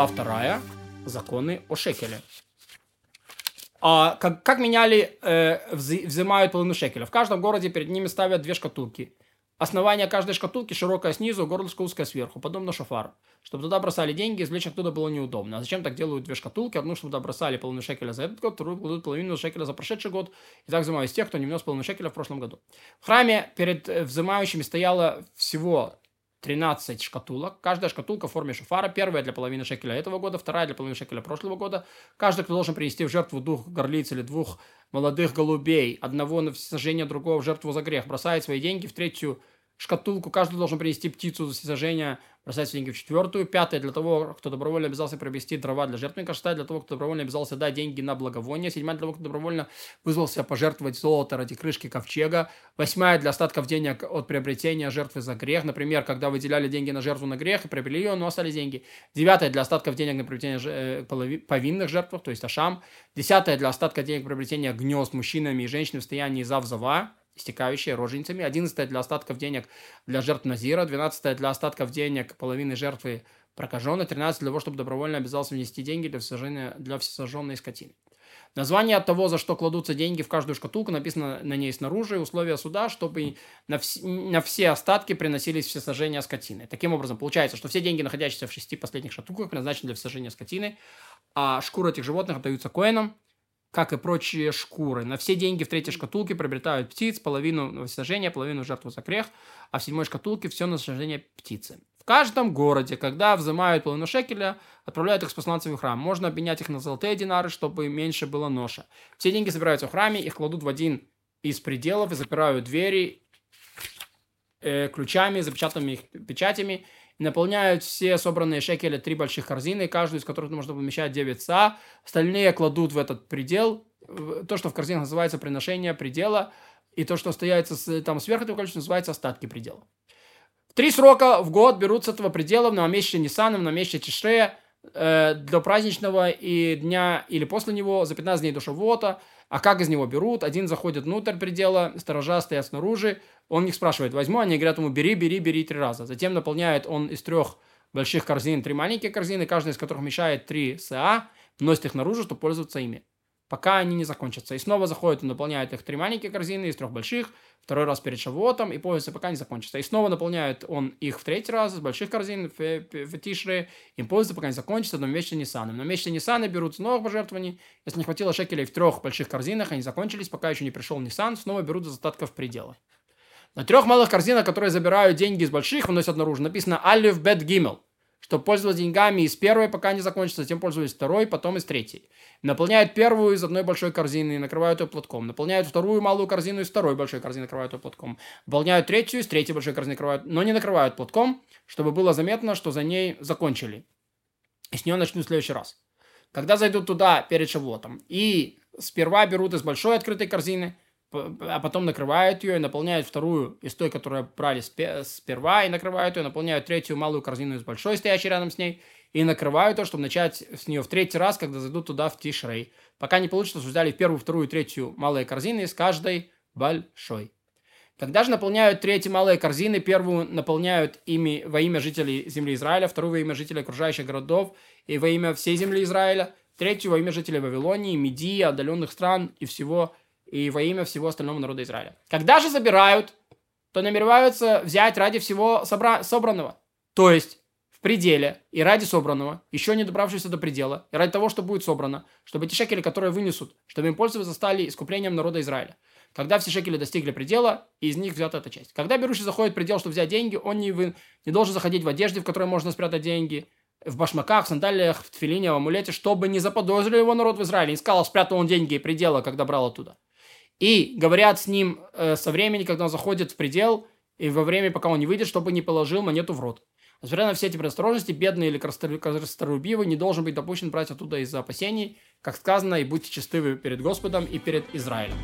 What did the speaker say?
глава вторая. Законы о шекеле. А как, как меняли, э, взимают половину шекеля? В каждом городе перед ними ставят две шкатулки. Основание каждой шкатулки широкое снизу, горлышко узкое сверху, подобно шофару. Чтобы туда бросали деньги, извлечь оттуда было неудобно. А зачем так делают две шкатулки? Одну, чтобы туда бросали половину шекеля за этот год, вторую кладут половину шекеля за прошедший год. И так взимают тех, кто не внес половину шекеля в прошлом году. В храме перед э, взимающими стояло всего 13 шкатулок. Каждая шкатулка в форме шофара. Первая для половины шекеля этого года, вторая для половины шекеля прошлого года. Каждый, кто должен принести в жертву двух горлиц или двух молодых голубей, одного на сожжение, другого в жертву за грех, бросает свои деньги в третью шкатулку, каждый должен принести птицу за сожжения, бросать деньги в четвертую, пятое для того, кто добровольно обязался приобрести дрова для жертвенника, шестая для того, кто добровольно обязался дать деньги на благовоние, седьмая для того, кто добровольно вызвался пожертвовать золото ради крышки ковчега, восьмая для остатков денег от приобретения жертвы за грех, например, когда выделяли деньги на жертву на грех и приобрели ее, но остались деньги, девятая для остатков денег на приобретение э, повинных жертв, то есть ашам, десятая для остатка денег приобретения гнезд мужчинами и женщинами в состоянии зав-зава, истекающие роженицами, 11 для остатков денег для жертв Назира, 12 для остатков денег половины жертвы прокаженной, 13 для того, чтобы добровольно обязался внести деньги для всесожжения, для всесожженной скотины. Название от того, за что кладутся деньги в каждую шкатулку, написано на ней снаружи, условия суда, чтобы на, вс- на все остатки приносились все сожжения скотины. Таким образом, получается, что все деньги, находящиеся в шести последних шкатулках, предназначены для всесожжения скотины, а шкуры этих животных отдаются коинам, как и прочие шкуры. На все деньги в третьей шкатулке приобретают птиц, половину на сожжение, половину жертву за грех, а в седьмой шкатулке все на сожжение птицы. В каждом городе, когда взимают половину шекеля, отправляют их с посланцами в храм. Можно обменять их на золотые динары, чтобы меньше было ноша. Все деньги собираются в храме, их кладут в один из пределов и запирают двери э, ключами, запечатанными их печатями – наполняют все собранные шекели три больших корзины, каждую из которых можно помещать 9 са. Остальные кладут в этот предел, то, что в корзинах называется приношение предела, и то, что остается там сверху этого количества, называется остатки предела. Три срока в год берут с этого предела на месте Ниссана, на месте Тишрея, э, до праздничного и дня или после него за 15 дней до Шавуота. А как из него берут? Один заходит внутрь предела, сторожа стоят снаружи, он их спрашивает, возьму, они говорят ему, бери, бери, бери три раза. Затем наполняет он из трех больших корзин три маленькие корзины, каждая из которых вмещает три СА, носит их наружу, чтобы пользоваться ими пока они не закончатся. И снова заходит и наполняет их три маленькие корзины из трех больших, второй раз перед шавуотом, и пользуется, пока не закончится. И снова наполняет он их в третий раз из больших корзин в, в, Тишре, им пользуется, пока не закончится, но месяце Ниссана. На месяце Ниссана берут снова пожертвований. Если не хватило шекелей в трех больших корзинах, они закончились, пока еще не пришел Ниссан, снова берут из остатков предела. На трех малых корзинах, которые забирают деньги из больших, выносят наружу, написано «Алиф Бет Гимел» чтобы пользоваться деньгами из первой, пока не закончится, затем пользуясь второй, потом из третьей. Наполняют первую из одной большой корзины и накрывают ее платком. Наполняют вторую малую корзину из второй большой корзины, накрывают ее платком. Наполняют третью из третьей большой корзины, накрывают, но не накрывают платком, чтобы было заметно, что за ней закончили. И с нее начнут в следующий раз. Когда зайдут туда перед шавотом и сперва берут из большой открытой корзины – а потом накрывают ее и наполняют вторую из той, которую брали сперва, и накрывают ее, наполняют третью малую корзину из большой, стоящей рядом с ней, и накрывают ее, чтобы начать с нее в третий раз, когда зайдут туда в Тишрей. Пока не получится, что взяли первую, вторую, третью малые корзины из каждой большой. Когда же наполняют третьи малые корзины, первую наполняют ими во имя жителей земли Израиля, вторую во имя жителей окружающих городов и во имя всей земли Израиля, третью во имя жителей Вавилонии, Медии, отдаленных стран и всего и во имя всего остального народа Израиля. Когда же забирают, то намереваются взять ради всего собра- собранного. То есть в пределе и ради собранного, еще не добравшись до предела, и ради того, что будет собрано, чтобы эти шекели, которые вынесут, чтобы им пользоваться, стали искуплением народа Израиля. Когда все шекели достигли предела, из них взята эта часть. Когда берущий заходит в предел, чтобы взять деньги, он не, вы, не должен заходить в одежде, в которой можно спрятать деньги, в башмаках, в сандалиях, в тфилине, в амулете, чтобы не заподозрили его народ в Израиле. Не сказал, спрятал он деньги и предела, когда брал оттуда. И говорят с ним э, со времени, когда он заходит в предел, и во время, пока он не выйдет, чтобы не положил монету в рот. Несмотря на все эти предосторожности, бедный или красторубивый не должен быть допущен брать оттуда из-за опасений, как сказано, и будьте чисты перед Господом и перед Израилем.